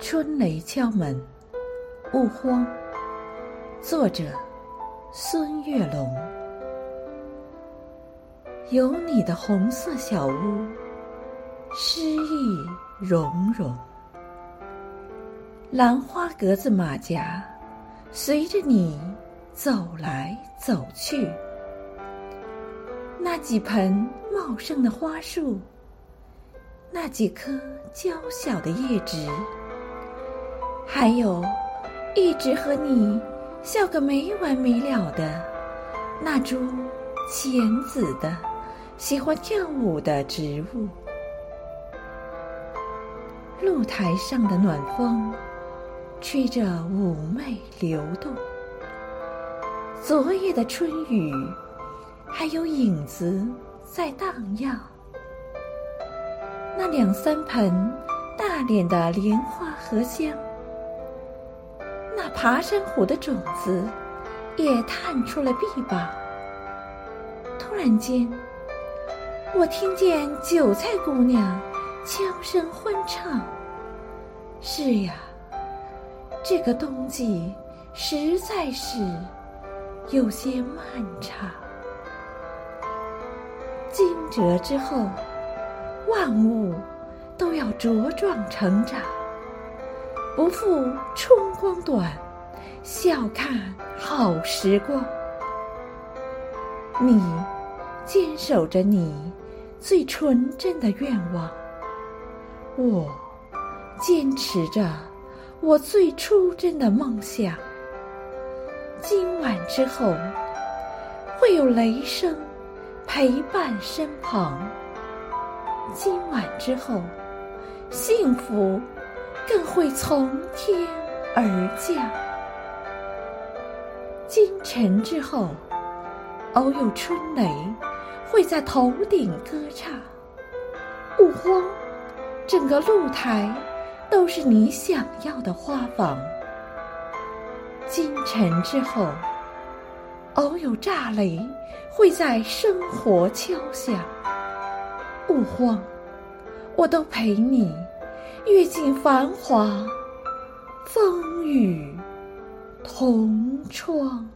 春雷敲门，勿慌。作者：孙月龙。有你的红色小屋，诗意融融。兰花格子马甲，随着你走来走去。那几盆茂盛的花树，那几棵娇小的叶植。还有，一直和你笑个没完没了的那株浅紫的、喜欢跳舞的植物。露台上的暖风，吹着妩媚流动。昨夜的春雨，还有影子在荡漾。那两三盆大脸的莲花荷香。那爬山虎的种子也探出了臂膀。突然间，我听见韭菜姑娘悄声欢唱。是呀，这个冬季实在是有些漫长。惊蛰之后，万物都要茁壮成长。不负春光短，笑看好时光。你坚守着你最纯真的愿望，我坚持着我最初真的梦想。今晚之后，会有雷声陪伴身旁。今晚之后，幸福。更会从天而降。今晨之后，偶有春雷会在头顶歌唱。勿慌，整个露台都是你想要的花房。今晨之后，偶有炸雷会在生活敲响。勿慌，我都陪你。阅尽繁华，风雨同窗。